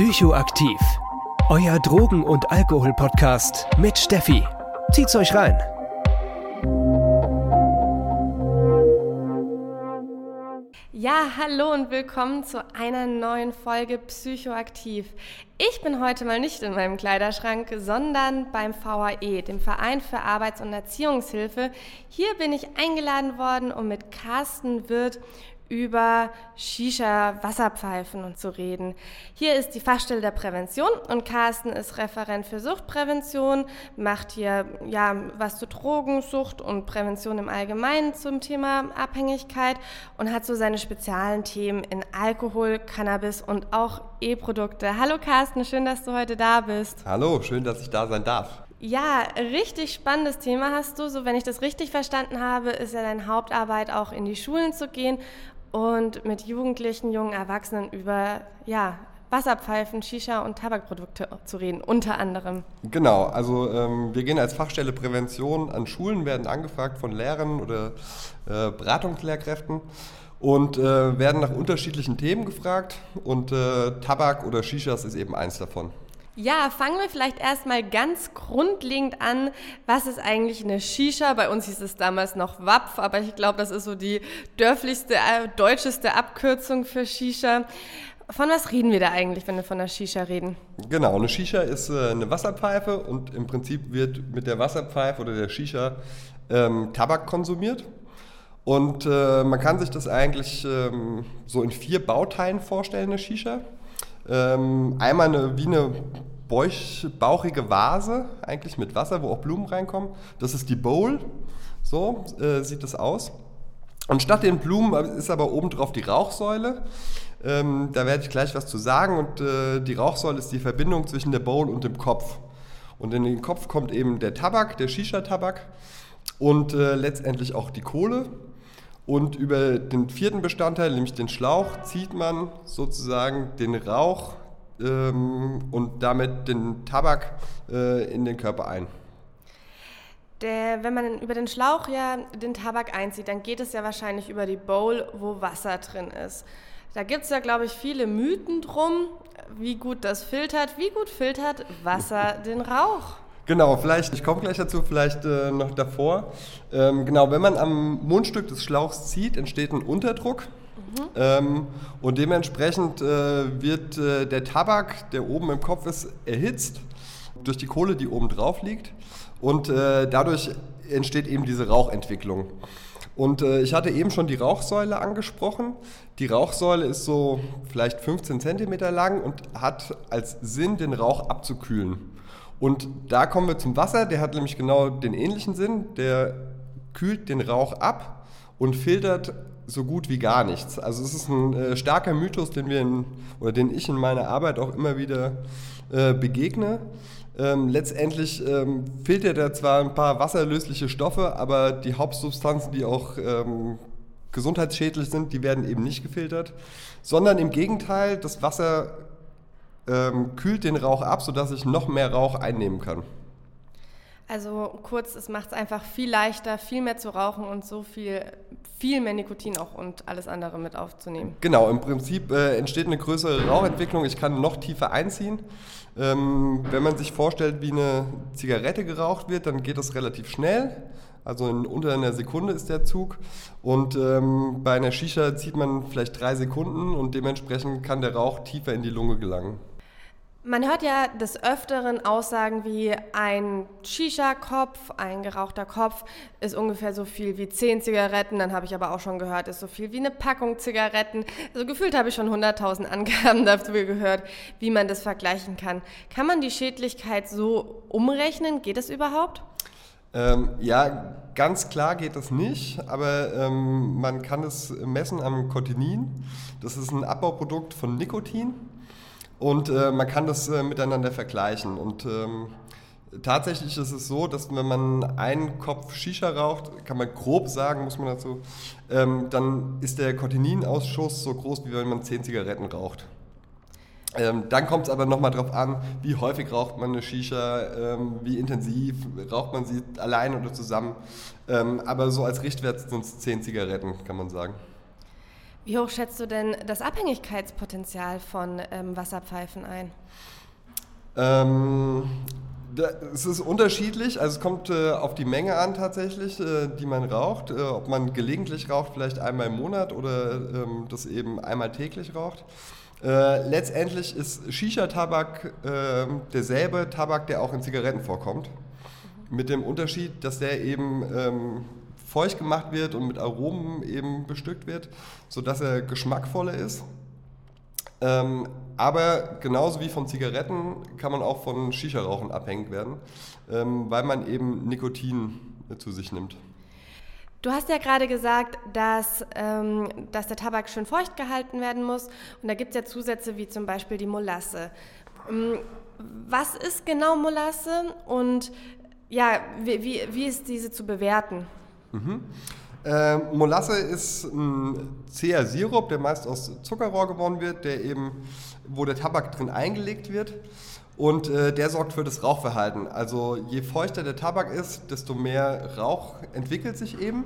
Psychoaktiv. Euer Drogen- und Alkohol-Podcast mit Steffi. Zieht's euch rein. Ja, hallo und willkommen zu einer neuen Folge Psychoaktiv. Ich bin heute mal nicht in meinem Kleiderschrank, sondern beim VAE, dem Verein für Arbeits- und Erziehungshilfe. Hier bin ich eingeladen worden, um mit Carsten Wirth über Shisha-Wasserpfeifen zu reden. Hier ist die Fachstelle der Prävention und Carsten ist Referent für Suchtprävention, macht hier ja was zu Drogensucht und Prävention im Allgemeinen zum Thema Abhängigkeit und hat so seine speziellen Themen in Alkohol, Cannabis und auch E-Produkte. Hallo Carsten, schön, dass du heute da bist. Hallo, schön, dass ich da sein darf. Ja, richtig spannendes Thema hast du. So, wenn ich das richtig verstanden habe, ist ja deine Hauptarbeit auch in die Schulen zu gehen und mit Jugendlichen, jungen Erwachsenen über ja, Wasserpfeifen, Shisha und Tabakprodukte zu reden, unter anderem. Genau, also ähm, wir gehen als Fachstelle Prävention an Schulen, werden angefragt von Lehrern oder äh, Beratungslehrkräften und äh, werden nach unterschiedlichen Themen gefragt und äh, Tabak oder Shishas ist eben eins davon. Ja, fangen wir vielleicht erstmal ganz grundlegend an. Was ist eigentlich eine Shisha? Bei uns hieß es damals noch Wapf, aber ich glaube, das ist so die dörflichste, äh, deutscheste Abkürzung für Shisha. Von was reden wir da eigentlich, wenn wir von einer Shisha reden? Genau, eine Shisha ist äh, eine Wasserpfeife und im Prinzip wird mit der Wasserpfeife oder der Shisha ähm, Tabak konsumiert. Und äh, man kann sich das eigentlich ähm, so in vier Bauteilen vorstellen, eine Shisha. Ähm, einmal eine, wie eine bauch, bauchige Vase, eigentlich mit Wasser, wo auch Blumen reinkommen. Das ist die Bowl. So äh, sieht das aus. Und statt den Blumen ist aber obendrauf die Rauchsäule. Ähm, da werde ich gleich was zu sagen. Und äh, die Rauchsäule ist die Verbindung zwischen der Bowl und dem Kopf. Und in den Kopf kommt eben der Tabak, der Shisha-Tabak und äh, letztendlich auch die Kohle. Und über den vierten Bestandteil, nämlich den Schlauch, zieht man sozusagen den Rauch ähm, und damit den Tabak äh, in den Körper ein. Der, wenn man über den Schlauch ja den Tabak einzieht, dann geht es ja wahrscheinlich über die Bowl, wo Wasser drin ist. Da gibt es ja, glaube ich, viele Mythen drum, wie gut das filtert. Wie gut filtert Wasser den Rauch? Genau, vielleicht, ich komme gleich dazu, vielleicht äh, noch davor. Ähm, genau, wenn man am Mundstück des Schlauchs zieht, entsteht ein Unterdruck. Mhm. Ähm, und dementsprechend äh, wird äh, der Tabak, der oben im Kopf ist, erhitzt durch die Kohle, die oben drauf liegt. Und äh, dadurch entsteht eben diese Rauchentwicklung. Und äh, ich hatte eben schon die Rauchsäule angesprochen. Die Rauchsäule ist so vielleicht 15 cm lang und hat als Sinn, den Rauch abzukühlen. Und da kommen wir zum Wasser, der hat nämlich genau den ähnlichen Sinn. Der kühlt den Rauch ab und filtert so gut wie gar nichts. Also es ist ein äh, starker Mythos, den wir in, oder den ich in meiner Arbeit auch immer wieder äh, begegne. Ähm, letztendlich ähm, filtert er zwar ein paar wasserlösliche Stoffe, aber die Hauptsubstanzen, die auch ähm, gesundheitsschädlich sind, die werden eben nicht gefiltert, sondern im Gegenteil, das Wasser ähm, kühlt den Rauch ab, sodass ich noch mehr Rauch einnehmen kann. Also kurz, es macht es einfach viel leichter, viel mehr zu rauchen und so viel, viel mehr Nikotin auch und alles andere mit aufzunehmen. Genau, im Prinzip äh, entsteht eine größere Rauchentwicklung. Ich kann noch tiefer einziehen. Ähm, wenn man sich vorstellt, wie eine Zigarette geraucht wird, dann geht das relativ schnell. Also in unter einer Sekunde ist der Zug. Und ähm, bei einer Shisha zieht man vielleicht drei Sekunden und dementsprechend kann der Rauch tiefer in die Lunge gelangen. Man hört ja des Öfteren Aussagen wie ein Shisha-Kopf, ein gerauchter Kopf ist ungefähr so viel wie zehn Zigaretten. Dann habe ich aber auch schon gehört, ist so viel wie eine Packung Zigaretten. Also gefühlt habe ich schon 100.000 Angaben dafür gehört, wie man das vergleichen kann. Kann man die Schädlichkeit so umrechnen? Geht das überhaupt? Ähm, ja, ganz klar geht das nicht, aber ähm, man kann es messen am Cotinin. Das ist ein Abbauprodukt von Nikotin. Und äh, man kann das äh, miteinander vergleichen. Und ähm, tatsächlich ist es so, dass wenn man einen Kopf Shisha raucht, kann man grob sagen, muss man dazu, ähm, dann ist der Cortininausschuss so groß, wie wenn man zehn Zigaretten raucht. Ähm, dann kommt es aber nochmal darauf an, wie häufig raucht man eine Shisha, ähm, wie intensiv raucht man sie allein oder zusammen. Ähm, aber so als Richtwert sind es zehn Zigaretten, kann man sagen. Wie hoch schätzt du denn das Abhängigkeitspotenzial von ähm, Wasserpfeifen ein? Ähm, es ist unterschiedlich, also es kommt äh, auf die Menge an tatsächlich, äh, die man raucht. Äh, ob man gelegentlich raucht, vielleicht einmal im Monat oder ähm, das eben einmal täglich raucht. Äh, letztendlich ist Shisha-Tabak ähm, derselbe Tabak, der auch in Zigaretten vorkommt. Mit dem Unterschied, dass der eben ähm, feucht gemacht wird und mit Aromen eben bestückt wird, sodass er geschmackvoller ist. Ähm, aber genauso wie von Zigaretten kann man auch von Shisha-Rauchen abhängig werden, ähm, weil man eben Nikotin zu sich nimmt. Du hast ja gerade gesagt, dass, ähm, dass der Tabak schön feucht gehalten werden muss. Und da gibt es ja Zusätze wie zum Beispiel die Molasse. Ähm, was ist genau Molasse und ja, wie, wie, wie ist diese zu bewerten? Mhm. Äh, Molasse ist ein zäher Sirup, der meist aus Zuckerrohr gewonnen wird, der eben, wo der Tabak drin eingelegt wird. Und äh, der sorgt für das Rauchverhalten. Also je feuchter der Tabak ist, desto mehr Rauch entwickelt sich eben.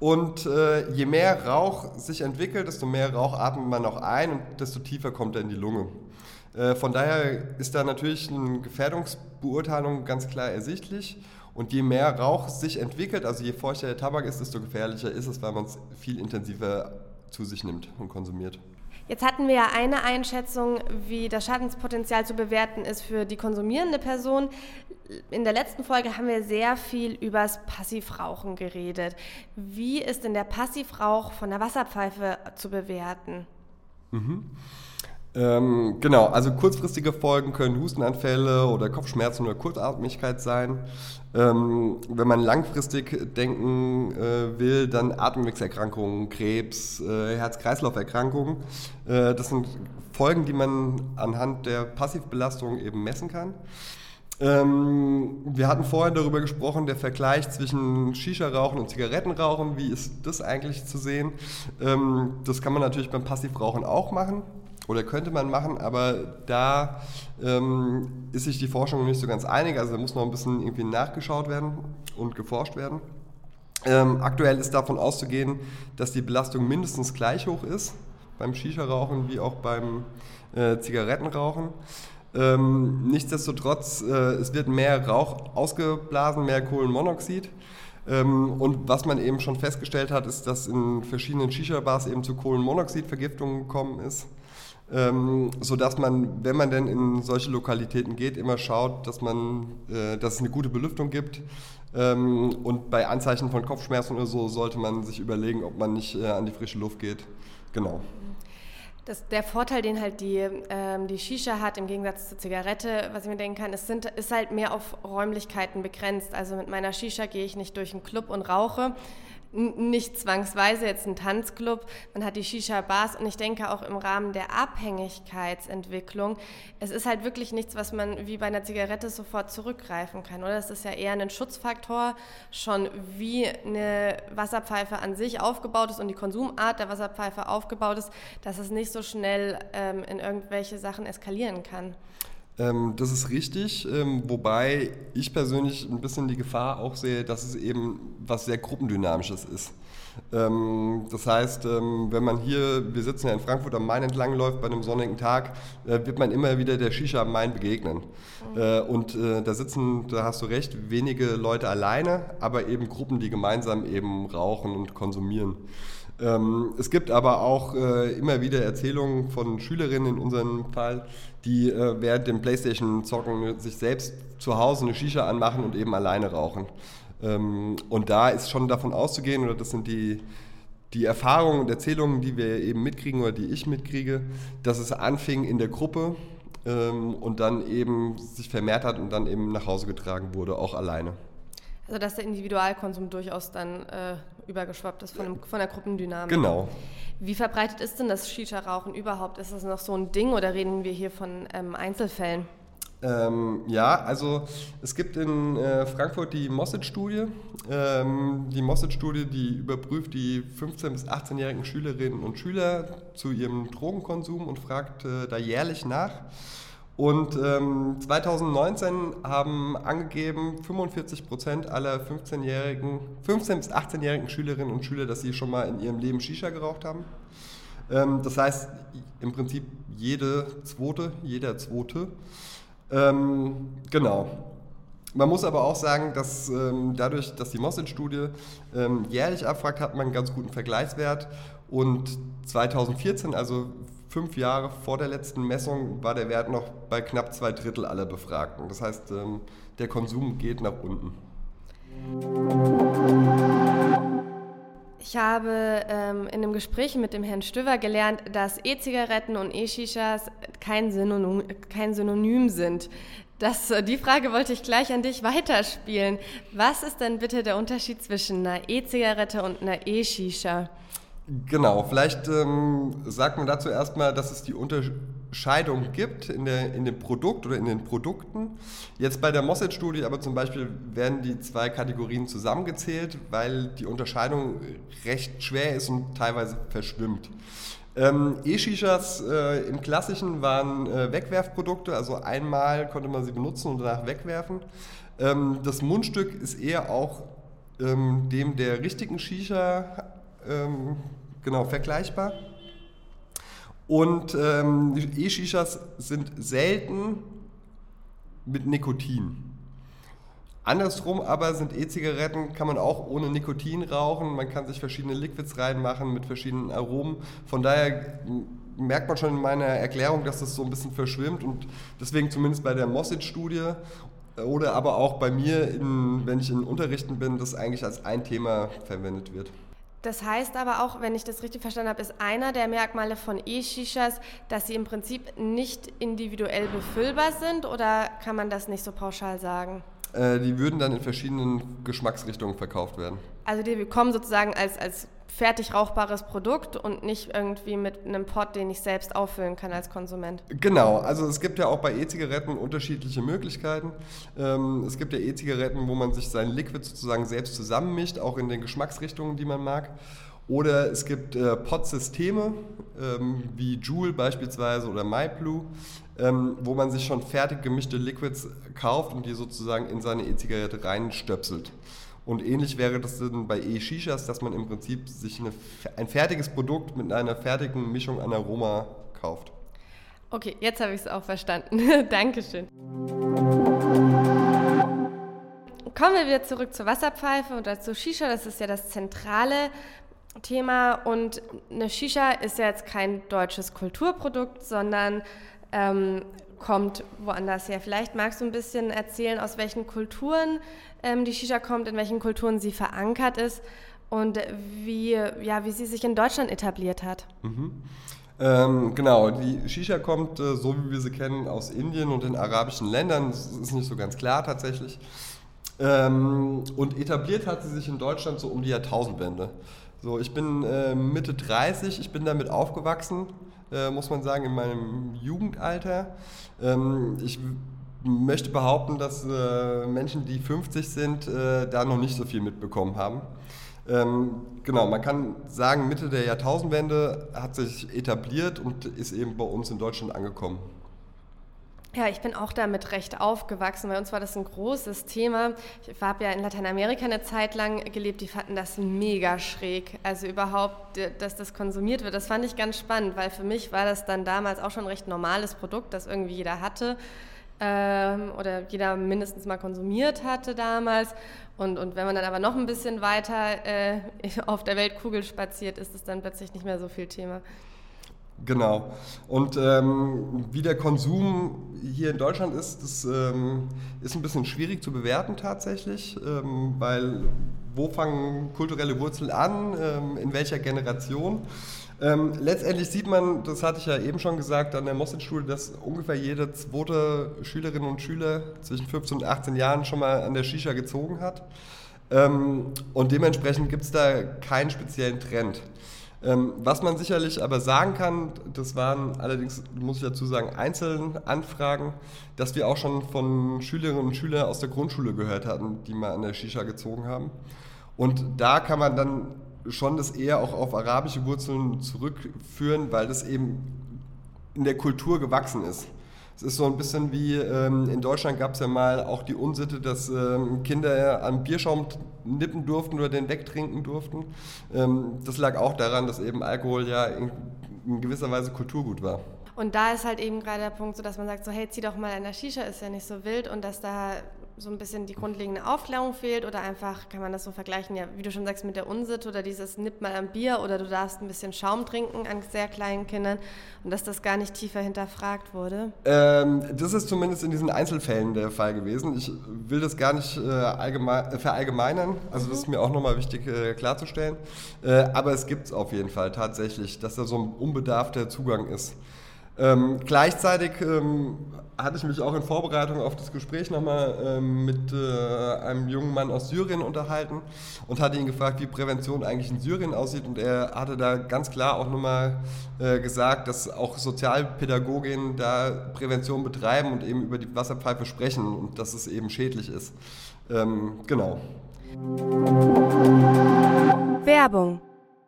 Und äh, je mehr Rauch sich entwickelt, desto mehr Rauch atmet man auch ein und desto tiefer kommt er in die Lunge. Äh, von daher ist da natürlich eine Gefährdungsbeurteilung ganz klar ersichtlich. Und je mehr Rauch sich entwickelt, also je feuchter der Tabak ist, desto gefährlicher ist es, weil man es viel intensiver zu sich nimmt und konsumiert. Jetzt hatten wir ja eine Einschätzung, wie das Schadenspotenzial zu bewerten ist für die konsumierende Person. In der letzten Folge haben wir sehr viel über das Passivrauchen geredet. Wie ist denn der Passivrauch von der Wasserpfeife zu bewerten? Mhm. Ähm, genau, also kurzfristige Folgen können Hustenanfälle oder Kopfschmerzen oder Kurzatmigkeit sein. Ähm, wenn man langfristig denken äh, will, dann Atemwegserkrankungen, Krebs, äh, Herz-Kreislauf-Erkrankungen. Äh, das sind Folgen, die man anhand der Passivbelastung eben messen kann. Ähm, wir hatten vorhin darüber gesprochen, der Vergleich zwischen Shisha-Rauchen und Zigarettenrauchen. Wie ist das eigentlich zu sehen? Ähm, das kann man natürlich beim Passivrauchen auch machen oder könnte man machen, aber da ähm, ist sich die Forschung nicht so ganz einig. Also da muss noch ein bisschen irgendwie nachgeschaut werden und geforscht werden. Ähm, aktuell ist davon auszugehen, dass die Belastung mindestens gleich hoch ist beim Shisha-Rauchen wie auch beim äh, Zigarettenrauchen. Ähm, nichtsdestotrotz, äh, es wird mehr Rauch ausgeblasen, mehr Kohlenmonoxid. Ähm, und was man eben schon festgestellt hat, ist, dass in verschiedenen Shisha-Bars eben zu Kohlenmonoxidvergiftungen gekommen ist ähm, sodass man, wenn man denn in solche Lokalitäten geht, immer schaut, dass, man, äh, dass es eine gute Belüftung gibt. Ähm, und bei Anzeichen von Kopfschmerzen oder so sollte man sich überlegen, ob man nicht äh, an die frische Luft geht. Genau. Das, der Vorteil, den halt die, ähm, die Shisha hat, im Gegensatz zur Zigarette, was ich mir denken kann, es sind, ist halt mehr auf Räumlichkeiten begrenzt. Also mit meiner Shisha gehe ich nicht durch einen Club und rauche, nicht zwangsweise jetzt ein Tanzclub, man hat die Shisha-Bars und ich denke auch im Rahmen der Abhängigkeitsentwicklung, es ist halt wirklich nichts, was man wie bei einer Zigarette sofort zurückgreifen kann, oder? Es ist ja eher ein Schutzfaktor, schon wie eine Wasserpfeife an sich aufgebaut ist und die Konsumart der Wasserpfeife aufgebaut ist, dass es nicht so schnell ähm, in irgendwelche Sachen eskalieren kann. Ähm, das ist richtig, ähm, wobei ich persönlich ein bisschen die Gefahr auch sehe, dass es eben was sehr Gruppendynamisches ist. Ähm, das heißt, wenn man hier, wir sitzen ja in Frankfurt am Main entlang läuft bei einem sonnigen Tag, äh, wird man immer wieder der Shisha am Main begegnen. Mhm. Äh, und äh, da sitzen, da hast du recht, wenige Leute alleine, aber eben Gruppen, die gemeinsam eben rauchen und konsumieren. Ähm, es gibt aber auch äh, immer wieder Erzählungen von Schülerinnen in unserem Fall, die äh, während dem Playstation-Zocken sich selbst zu Hause eine Shisha anmachen und eben alleine rauchen. Ähm, und da ist schon davon auszugehen, oder das sind die, die Erfahrungen und Erzählungen, die wir eben mitkriegen oder die ich mitkriege, dass es anfing in der Gruppe ähm, und dann eben sich vermehrt hat und dann eben nach Hause getragen wurde, auch alleine. Also dass der Individualkonsum durchaus dann äh, übergeschwappt ist von, dem, von der Gruppendynamik. Genau. Wie verbreitet ist denn das Shisha-Rauchen überhaupt? Ist das noch so ein Ding oder reden wir hier von ähm, Einzelfällen? Ähm, ja, also es gibt in äh, Frankfurt die Mosset-Studie. Ähm, die Mosset-Studie, die überprüft die 15- bis 18-jährigen Schülerinnen und Schüler zu ihrem Drogenkonsum und fragt äh, da jährlich nach. Und ähm, 2019 haben angegeben 45 Prozent aller 15-jährigen, 15 bis 18-jährigen Schülerinnen und Schüler, dass sie schon mal in ihrem Leben Shisha geraucht haben. Ähm, das heißt im Prinzip jede zweite, jeder zweite. Ähm, genau. Man muss aber auch sagen, dass ähm, dadurch, dass die Mosset-Studie ähm, jährlich abfragt, hat man einen ganz guten Vergleichswert. Und 2014, also fünf Jahre vor der letzten Messung, war der Wert noch bei knapp zwei Drittel aller Befragten. Das heißt, ähm, der Konsum geht nach unten. Ich habe ähm, in einem Gespräch mit dem Herrn Stöver gelernt, dass E-Zigaretten und E-Shishas kein kein Synonym sind. Das, äh, die Frage wollte ich gleich an dich weiterspielen. Was ist denn bitte der Unterschied zwischen einer E-Zigarette und einer E-Shisha? Genau, vielleicht ähm, sagt man dazu erstmal, dass es die Unterscheidung gibt in, der, in dem Produkt oder in den Produkten. Jetzt bei der Mosset-Studie aber zum Beispiel werden die zwei Kategorien zusammengezählt, weil die Unterscheidung recht schwer ist und teilweise verschwimmt. Ähm, E-Shishas äh, im Klassischen waren äh, Wegwerfprodukte, also einmal konnte man sie benutzen und danach wegwerfen. Ähm, das Mundstück ist eher auch ähm, dem der richtigen Shisha ähm, genau vergleichbar. Und ähm, E-Shishas sind selten mit Nikotin. Andersrum aber sind E-Zigaretten, kann man auch ohne Nikotin rauchen. Man kann sich verschiedene Liquids reinmachen mit verschiedenen Aromen. Von daher merkt man schon in meiner Erklärung, dass das so ein bisschen verschwimmt und deswegen zumindest bei der Mossit-Studie oder aber auch bei mir, in, wenn ich in Unterrichten bin, das eigentlich als ein Thema verwendet wird. Das heißt aber auch, wenn ich das richtig verstanden habe, ist einer der Merkmale von E-Shishas, dass sie im Prinzip nicht individuell befüllbar sind oder kann man das nicht so pauschal sagen? Äh, die würden dann in verschiedenen Geschmacksrichtungen verkauft werden. Also die kommen sozusagen als, als fertig rauchbares Produkt und nicht irgendwie mit einem Pot, den ich selbst auffüllen kann als Konsument. Genau, also es gibt ja auch bei E-Zigaretten unterschiedliche Möglichkeiten. Ähm, es gibt ja E-Zigaretten, wo man sich sein Liquid sozusagen selbst zusammenmischt, auch in den Geschmacksrichtungen, die man mag. Oder es gibt äh, Pod-Systeme, ähm, wie Joule beispielsweise oder MyBlue, ähm, wo man sich schon fertig gemischte Liquids kauft und die sozusagen in seine E-Zigarette reinstöpselt. Und ähnlich wäre das dann bei E-Shishas, dass man im Prinzip sich eine, ein fertiges Produkt mit einer fertigen Mischung an Aroma kauft. Okay, jetzt habe ich es auch verstanden. Dankeschön. Kommen wir wieder zurück zur Wasserpfeife oder zu Shisha. Das ist ja das zentrale Thema. Und eine Shisha ist ja jetzt kein deutsches Kulturprodukt, sondern ähm, kommt woanders her. Vielleicht magst du ein bisschen erzählen, aus welchen Kulturen ähm, die Shisha kommt, in welchen Kulturen sie verankert ist und wie, ja, wie sie sich in Deutschland etabliert hat. Mhm. Ähm, genau, die Shisha kommt, äh, so wie wir sie kennen, aus Indien und den arabischen Ländern. Das ist nicht so ganz klar tatsächlich. Ähm, und etabliert hat sie sich in Deutschland so um die Jahrtausendwende. So, ich bin äh, Mitte 30, ich bin damit aufgewachsen, äh, muss man sagen, in meinem Jugendalter. Ähm, ich möchte behaupten, dass äh, Menschen, die 50 sind, äh, da noch nicht so viel mitbekommen haben. Ähm, genau, man kann sagen, Mitte der Jahrtausendwende hat sich etabliert und ist eben bei uns in Deutschland angekommen. Ja, ich bin auch damit recht aufgewachsen. Bei uns war das ein großes Thema. Ich habe ja in Lateinamerika eine Zeit lang gelebt, die fanden das mega schräg. Also überhaupt, dass das konsumiert wird, das fand ich ganz spannend, weil für mich war das dann damals auch schon ein recht normales Produkt, das irgendwie jeder hatte ähm, oder jeder mindestens mal konsumiert hatte damals. Und, und wenn man dann aber noch ein bisschen weiter äh, auf der Weltkugel spaziert, ist es dann plötzlich nicht mehr so viel Thema. Genau. Und ähm, wie der Konsum hier in Deutschland ist, das ähm, ist ein bisschen schwierig zu bewerten tatsächlich, ähm, weil wo fangen kulturelle Wurzeln an, ähm, in welcher Generation? Ähm, letztendlich sieht man, das hatte ich ja eben schon gesagt, an der Mosset-Schule, dass ungefähr jede zweite Schülerin und Schüler zwischen 15 und 18 Jahren schon mal an der Shisha gezogen hat. Ähm, und dementsprechend gibt es da keinen speziellen Trend. Ähm, was man sicherlich aber sagen kann, das waren allerdings, muss ich dazu sagen, einzelne Anfragen, dass wir auch schon von Schülerinnen und Schülern aus der Grundschule gehört hatten, die mal an der Shisha gezogen haben. Und da kann man dann schon das eher auch auf arabische Wurzeln zurückführen, weil das eben in der Kultur gewachsen ist. Es ist so ein bisschen wie ähm, in Deutschland gab es ja mal auch die Unsitte, dass ähm, Kinder am Bierschaum nippen durften oder den wegtrinken durften. Ähm, das lag auch daran, dass eben Alkohol ja in, in gewisser Weise Kulturgut war. Und da ist halt eben gerade der Punkt, so dass man sagt, so hey, zieh doch mal in der Shisha, ist ja nicht so wild und dass da so ein bisschen die grundlegende Aufklärung fehlt oder einfach kann man das so vergleichen, ja, wie du schon sagst, mit der Unsitte oder dieses nipp mal am Bier oder du darfst ein bisschen Schaum trinken an sehr kleinen Kindern und dass das gar nicht tiefer hinterfragt wurde? Ähm, das ist zumindest in diesen Einzelfällen der Fall gewesen. Ich will das gar nicht äh, allgemein, äh, verallgemeinern, also mhm. das ist mir auch nochmal wichtig äh, klarzustellen, äh, aber es gibt es auf jeden Fall tatsächlich, dass da so ein unbedarfter Zugang ist. Ähm, gleichzeitig ähm, hatte ich mich auch in Vorbereitung auf das Gespräch nochmal ähm, mit äh, einem jungen Mann aus Syrien unterhalten und hatte ihn gefragt, wie Prävention eigentlich in Syrien aussieht. Und er hatte da ganz klar auch nochmal äh, gesagt, dass auch Sozialpädagoginnen da Prävention betreiben und eben über die Wasserpfeife sprechen und dass es eben schädlich ist. Ähm, genau. Werbung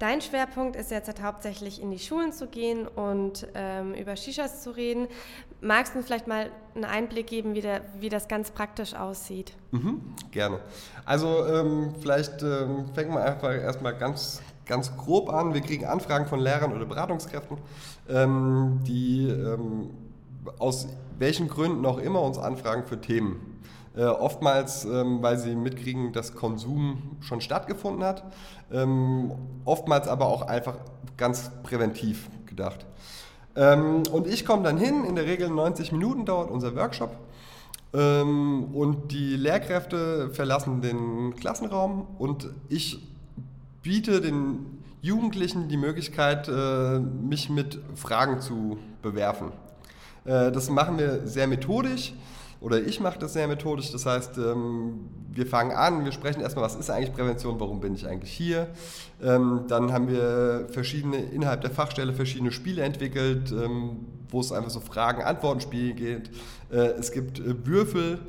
Dein Schwerpunkt ist jetzt halt hauptsächlich in die Schulen zu gehen und ähm, über Shishas zu reden. Magst du uns vielleicht mal einen Einblick geben, wie, der, wie das ganz praktisch aussieht? Mhm, gerne. Also ähm, vielleicht ähm, fängt man einfach erstmal ganz, ganz grob an. Wir kriegen Anfragen von Lehrern oder Beratungskräften, ähm, die ähm, aus welchen Gründen auch immer uns anfragen für Themen. Äh, oftmals, ähm, weil sie mitkriegen, dass Konsum schon stattgefunden hat. Ähm, oftmals aber auch einfach ganz präventiv gedacht. Ähm, und ich komme dann hin, in der Regel 90 Minuten dauert unser Workshop. Ähm, und die Lehrkräfte verlassen den Klassenraum und ich biete den Jugendlichen die Möglichkeit, äh, mich mit Fragen zu bewerfen. Äh, das machen wir sehr methodisch oder ich mache das sehr methodisch. Das heißt, ähm, wir fangen an, wir sprechen erstmal, was ist eigentlich Prävention, warum bin ich eigentlich hier. Ähm, dann haben wir verschiedene, innerhalb der Fachstelle verschiedene Spiele entwickelt, ähm, wo es einfach so Fragen-Antworten-Spiele geht. Äh, es gibt äh, Würfel,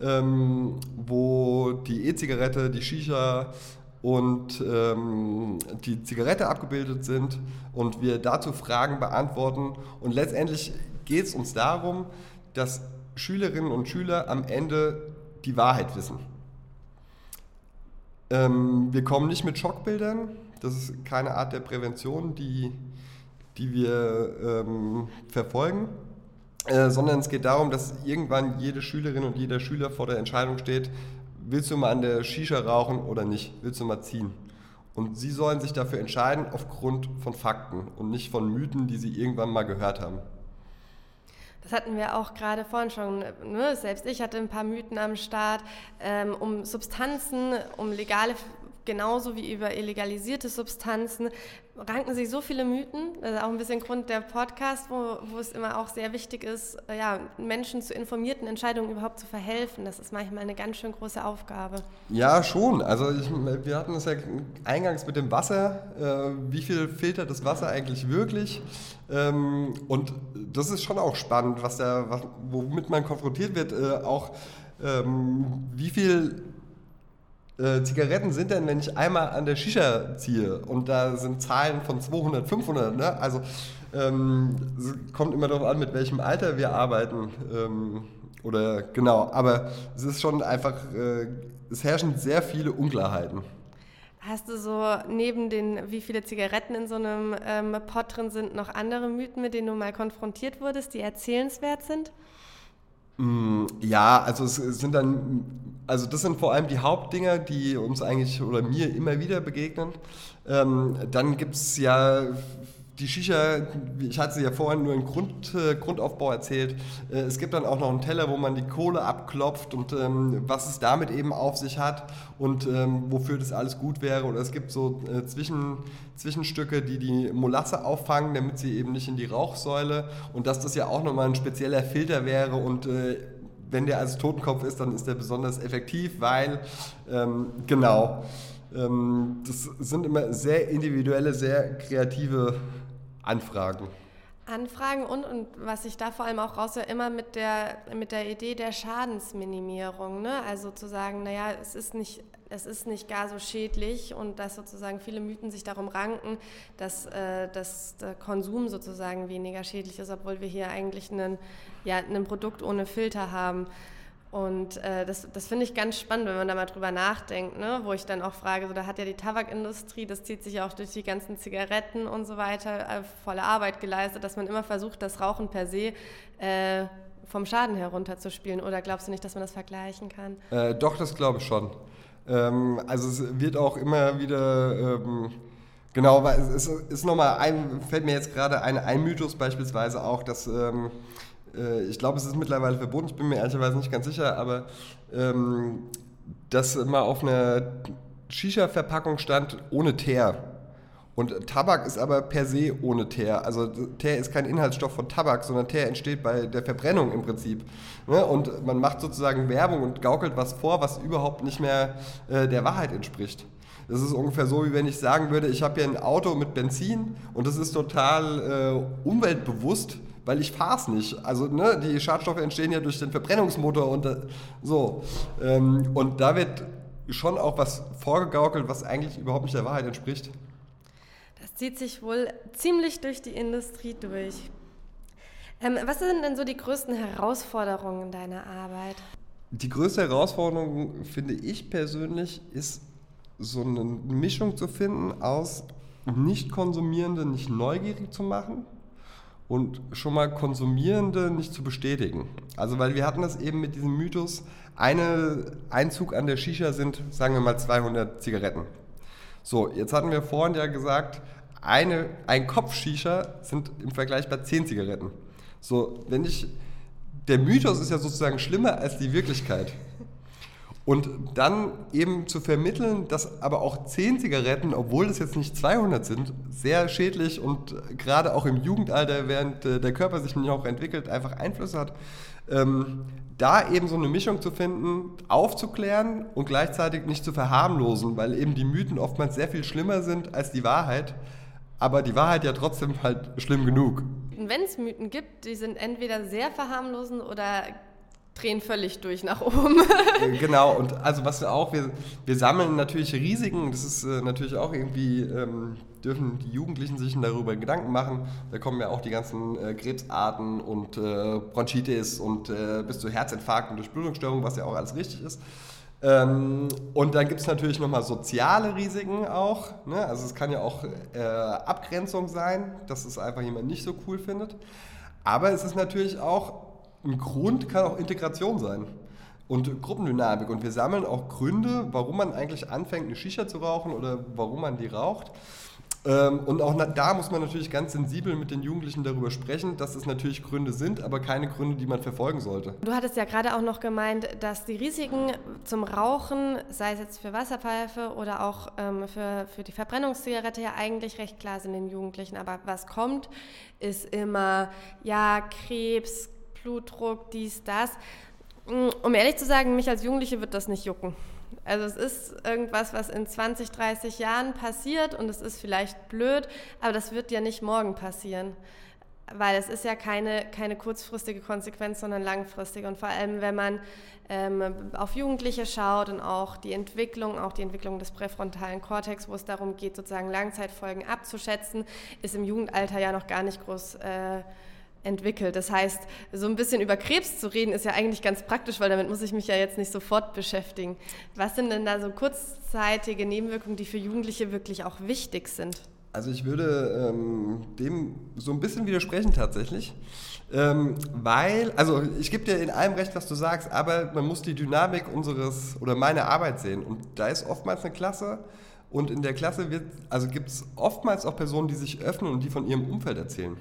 wo die E-Zigarette, die Shisha und ähm, die Zigarette abgebildet sind und wir dazu Fragen beantworten. Und letztendlich geht es uns darum, dass Schülerinnen und Schüler am Ende die Wahrheit wissen. Ähm, wir kommen nicht mit Schockbildern, das ist keine Art der Prävention, die, die wir ähm, verfolgen, äh, sondern es geht darum, dass irgendwann jede Schülerin und jeder Schüler vor der Entscheidung steht, willst du mal an der Shisha rauchen oder nicht, willst du mal ziehen. Und sie sollen sich dafür entscheiden aufgrund von Fakten und nicht von Mythen, die sie irgendwann mal gehört haben. Das hatten wir auch gerade vorhin schon. Ne? Selbst ich hatte ein paar Mythen am Start ähm, um Substanzen, um legale genauso wie über illegalisierte Substanzen ranken sich so viele Mythen. Das ist auch ein bisschen Grund der Podcast, wo, wo es immer auch sehr wichtig ist, ja, Menschen zu informierten Entscheidungen überhaupt zu verhelfen. Das ist manchmal eine ganz schön große Aufgabe. Ja, schon. Also ich, wir hatten es ja eingangs mit dem Wasser. Äh, wie viel filtert das Wasser eigentlich wirklich? Ähm, und das ist schon auch spannend, was der, was, womit man konfrontiert wird. Äh, auch ähm, wie viel äh, Zigaretten sind denn, wenn ich einmal an der Shisha ziehe und da sind Zahlen von 200, 500, ne? also ähm, kommt immer darauf an, mit welchem Alter wir arbeiten ähm, oder genau, aber es ist schon einfach, äh, es herrschen sehr viele Unklarheiten. Hast du so neben den, wie viele Zigaretten in so einem ähm, Pot drin sind, noch andere Mythen, mit denen du mal konfrontiert wurdest, die erzählenswert sind? Mm, ja, also es sind dann, also das sind vor allem die Hauptdinger, die uns eigentlich oder mir immer wieder begegnen. Ähm, dann gibt es ja die Shisha, ich hatte sie ja vorhin nur im Grund, äh, Grundaufbau erzählt. Äh, es gibt dann auch noch einen Teller, wo man die Kohle abklopft und ähm, was es damit eben auf sich hat und ähm, wofür das alles gut wäre. Oder es gibt so äh, Zwischen, Zwischenstücke, die die Molasse auffangen, damit sie eben nicht in die Rauchsäule und dass das ja auch nochmal ein spezieller Filter wäre und äh, wenn der als Totenkopf ist, dann ist der besonders effektiv, weil, ähm, genau, ähm, das sind immer sehr individuelle, sehr kreative Anfragen. Anfragen und, und was ich da vor allem auch raushöre, immer mit der, mit der Idee der Schadensminimierung. Ne? Also zu sagen, naja, es ist, nicht, es ist nicht gar so schädlich und dass sozusagen viele Mythen sich darum ranken, dass, äh, dass der Konsum sozusagen weniger schädlich ist, obwohl wir hier eigentlich einen, ja, ein Produkt ohne Filter haben. Und äh, das, das finde ich ganz spannend, wenn man da mal drüber nachdenkt, ne? wo ich dann auch frage, so, da hat ja die Tabakindustrie, das zieht sich auch durch die ganzen Zigaretten und so weiter, äh, volle Arbeit geleistet, dass man immer versucht, das Rauchen per se äh, vom Schaden herunterzuspielen. Oder glaubst du nicht, dass man das vergleichen kann? Äh, doch, das glaube ich schon. Ähm, also es wird auch immer wieder... Ähm Genau, weil es ist, ist nochmal ein, fällt mir jetzt gerade ein, ein Mythos beispielsweise auch, dass ähm, äh, ich glaube, es ist mittlerweile verboten, ich bin mir ehrlicherweise nicht ganz sicher, aber ähm, dass mal auf einer Shisha-Verpackung stand ohne Teer. Und Tabak ist aber per se ohne Teer. Also Teer ist kein Inhaltsstoff von Tabak, sondern Teer entsteht bei der Verbrennung im Prinzip. Ne? Und man macht sozusagen Werbung und gaukelt was vor, was überhaupt nicht mehr äh, der Wahrheit entspricht. Das ist ungefähr so, wie wenn ich sagen würde, ich habe hier ein Auto mit Benzin und das ist total äh, umweltbewusst weil ich fahre es nicht. Also ne, die Schadstoffe entstehen ja durch den Verbrennungsmotor und äh, so. Ähm, und da wird schon auch was vorgegaukelt, was eigentlich überhaupt nicht der Wahrheit entspricht. Das zieht sich wohl ziemlich durch die Industrie durch. Ähm, was sind denn so die größten Herausforderungen in deiner Arbeit? Die größte Herausforderung, finde ich persönlich, ist so eine Mischung zu finden aus nicht konsumierende, nicht neugierig zu machen und schon mal Konsumierende nicht zu bestätigen. Also weil wir hatten das eben mit diesem Mythos, eine Einzug an der Shisha sind, sagen wir mal, 200 Zigaretten. So, jetzt hatten wir vorhin ja gesagt, eine, ein Kopf Shisha sind im Vergleich bei 10 Zigaretten. So, wenn ich, der Mythos ist ja sozusagen schlimmer als die Wirklichkeit. Und dann eben zu vermitteln, dass aber auch 10 Zigaretten, obwohl es jetzt nicht 200 sind, sehr schädlich und gerade auch im Jugendalter, während äh, der Körper sich noch entwickelt, einfach Einfluss hat. Ähm, da eben so eine Mischung zu finden, aufzuklären und gleichzeitig nicht zu verharmlosen, weil eben die Mythen oftmals sehr viel schlimmer sind als die Wahrheit, aber die Wahrheit ja trotzdem halt schlimm genug. Wenn es Mythen gibt, die sind entweder sehr verharmlosend oder drehen völlig durch nach oben. genau, und also was wir auch, wir, wir sammeln natürlich Risiken, das ist äh, natürlich auch irgendwie, ähm, dürfen die Jugendlichen sich darüber Gedanken machen. Da kommen ja auch die ganzen äh, Krebsarten und äh, Bronchitis und äh, bis zu Herzinfarkt und Durchblutungsstörungen, was ja auch alles richtig ist. Ähm, und dann gibt es natürlich nochmal soziale Risiken auch. Ne? Also es kann ja auch äh, Abgrenzung sein, dass es einfach jemand nicht so cool findet. Aber es ist natürlich auch ein Grund kann auch Integration sein und Gruppendynamik. Und wir sammeln auch Gründe, warum man eigentlich anfängt, eine Shisha zu rauchen oder warum man die raucht. Ähm, und auch da muss man natürlich ganz sensibel mit den Jugendlichen darüber sprechen, dass es natürlich Gründe sind, aber keine Gründe, die man verfolgen sollte. Du hattest ja gerade auch noch gemeint, dass die Risiken zum Rauchen, sei es jetzt für Wasserpfeife oder auch ähm, für, für die Verbrennungszigarette, ja eigentlich recht klar sind den Jugendlichen. Aber was kommt, ist immer, ja, Krebs, Blutdruck, dies, das. Mm, um ehrlich zu sagen, mich als Jugendliche wird das nicht jucken. Also es ist irgendwas, was in 20, 30 Jahren passiert und es ist vielleicht blöd, aber das wird ja nicht morgen passieren. Weil es ist ja keine, keine kurzfristige Konsequenz, sondern langfristige. Und vor allem, wenn man ähm, auf Jugendliche schaut und auch die Entwicklung, auch die Entwicklung des präfrontalen Kortex, wo es darum geht, sozusagen Langzeitfolgen abzuschätzen, ist im Jugendalter ja noch gar nicht groß äh, entwickelt. Das heißt, so ein bisschen über Krebs zu reden, ist ja eigentlich ganz praktisch, weil damit muss ich mich ja jetzt nicht sofort beschäftigen. Was sind denn da so kurzzeitige Nebenwirkungen, die für Jugendliche wirklich auch wichtig sind? Also ich würde ähm, dem so ein bisschen widersprechen tatsächlich, ähm, weil, also ich gebe dir in allem recht, was du sagst, aber man muss die Dynamik unseres oder meiner Arbeit sehen und da ist oftmals eine Klasse und in der Klasse also gibt es oftmals auch Personen, die sich öffnen und die von ihrem Umfeld erzählen.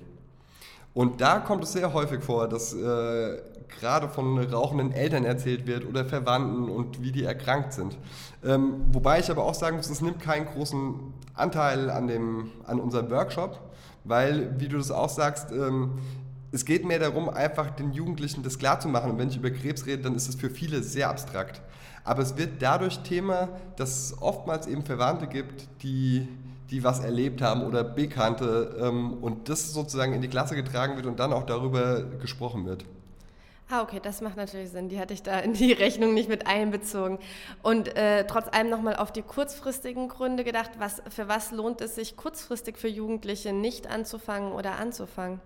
Und da kommt es sehr häufig vor, dass äh, gerade von rauchenden Eltern erzählt wird oder Verwandten und wie die erkrankt sind. Ähm, wobei ich aber auch sagen muss, es nimmt keinen großen Anteil an, dem, an unserem Workshop, weil, wie du das auch sagst, ähm, es geht mehr darum, einfach den Jugendlichen das klarzumachen. Und wenn ich über Krebs rede, dann ist es für viele sehr abstrakt. Aber es wird dadurch Thema, dass es oftmals eben Verwandte gibt, die die was erlebt haben oder Bekannte ähm, und das sozusagen in die Klasse getragen wird und dann auch darüber gesprochen wird. Ah, okay, das macht natürlich Sinn. Die hatte ich da in die Rechnung nicht mit einbezogen. Und äh, trotz allem nochmal auf die kurzfristigen Gründe gedacht, was, für was lohnt es sich kurzfristig für Jugendliche nicht anzufangen oder anzufangen?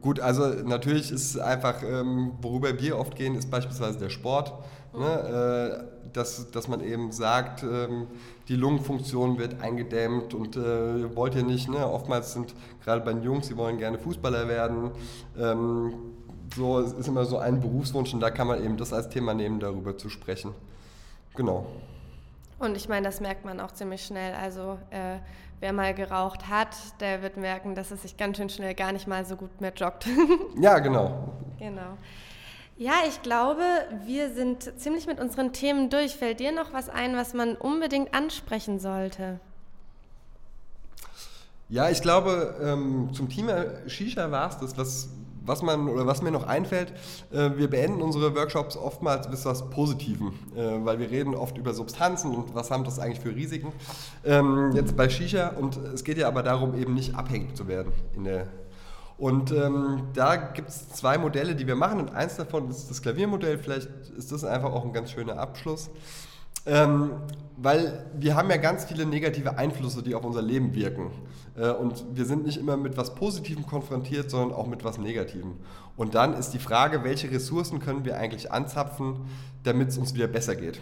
Gut, also natürlich ist einfach, ähm, worüber wir oft gehen, ist beispielsweise der Sport. Mhm. Ne? Äh, dass, dass man eben sagt, ähm, die Lungenfunktion wird eingedämmt und äh, wollt ihr nicht, ne? oftmals sind gerade bei den Jungs, die wollen gerne Fußballer werden, ähm, so es ist immer so ein Berufswunsch und da kann man eben das als Thema nehmen, darüber zu sprechen. Genau. Und ich meine, das merkt man auch ziemlich schnell. Also äh, wer mal geraucht hat, der wird merken, dass es sich ganz schön schnell gar nicht mal so gut mehr joggt. ja, genau. Genau. Ja, ich glaube, wir sind ziemlich mit unseren Themen durch. Fällt dir noch was ein, was man unbedingt ansprechen sollte? Ja, ich glaube, ähm, zum Thema Shisha war es das, was, was man oder was mir noch einfällt. Äh, wir beenden unsere Workshops oftmals mit etwas Positivem, äh, weil wir reden oft über Substanzen und was haben das eigentlich für Risiken. Ähm, jetzt bei Shisha und es geht ja aber darum, eben nicht abhängig zu werden in der und ähm, da gibt es zwei Modelle, die wir machen und eins davon ist das Klaviermodell. Vielleicht ist das einfach auch ein ganz schöner Abschluss. Ähm, weil wir haben ja ganz viele negative Einflüsse, die auf unser Leben wirken. Äh, und wir sind nicht immer mit was Positivem konfrontiert, sondern auch mit was Negativem. Und dann ist die Frage, welche Ressourcen können wir eigentlich anzapfen, damit es uns wieder besser geht.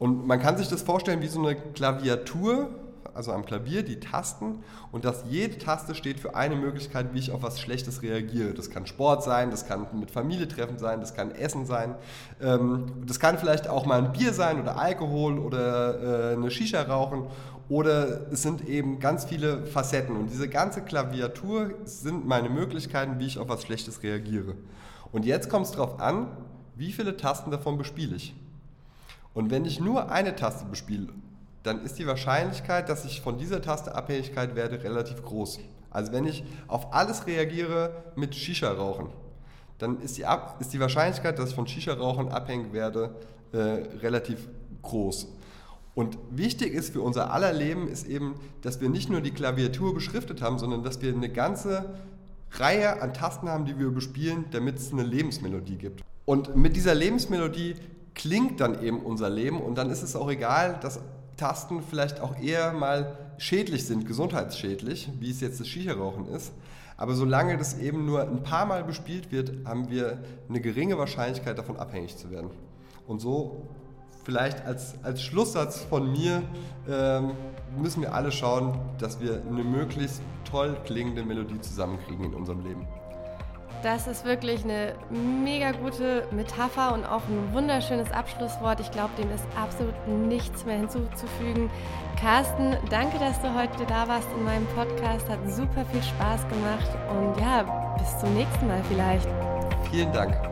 Und man kann sich das vorstellen wie so eine Klaviatur, also am Klavier, die Tasten und dass jede Taste steht für eine Möglichkeit, wie ich auf was Schlechtes reagiere. Das kann Sport sein, das kann mit Familie treffen sein, das kann Essen sein, ähm, das kann vielleicht auch mal ein Bier sein oder Alkohol oder äh, eine Shisha rauchen oder es sind eben ganz viele Facetten und diese ganze Klaviatur sind meine Möglichkeiten, wie ich auf was Schlechtes reagiere. Und jetzt kommt es darauf an, wie viele Tasten davon bespiele ich. Und wenn ich nur eine Taste bespiele dann ist die Wahrscheinlichkeit, dass ich von dieser Taste Abhängigkeit werde, relativ groß. Also wenn ich auf alles reagiere mit Shisha-Rauchen, dann ist die, Ab ist die Wahrscheinlichkeit, dass ich von Shisha-Rauchen abhängig werde, äh, relativ groß. Und wichtig ist für unser aller Leben ist eben, dass wir nicht nur die Klaviatur beschriftet haben, sondern dass wir eine ganze Reihe an Tasten haben, die wir bespielen, damit es eine Lebensmelodie gibt. Und mit dieser Lebensmelodie klingt dann eben unser Leben und dann ist es auch egal, dass Tasten vielleicht auch eher mal schädlich sind, gesundheitsschädlich, wie es jetzt das Shisha-Rauchen ist. Aber solange das eben nur ein paar Mal bespielt wird, haben wir eine geringe Wahrscheinlichkeit davon abhängig zu werden. Und so vielleicht als, als Schlusssatz von mir ähm, müssen wir alle schauen, dass wir eine möglichst toll klingende Melodie zusammenkriegen in unserem Leben. Das ist wirklich eine mega gute Metapher und auch ein wunderschönes Abschlusswort. Ich glaube, dem ist absolut nichts mehr hinzuzufügen. Carsten, danke, dass du heute da warst in meinem Podcast. Hat super viel Spaß gemacht und ja, bis zum nächsten Mal vielleicht. Vielen Dank.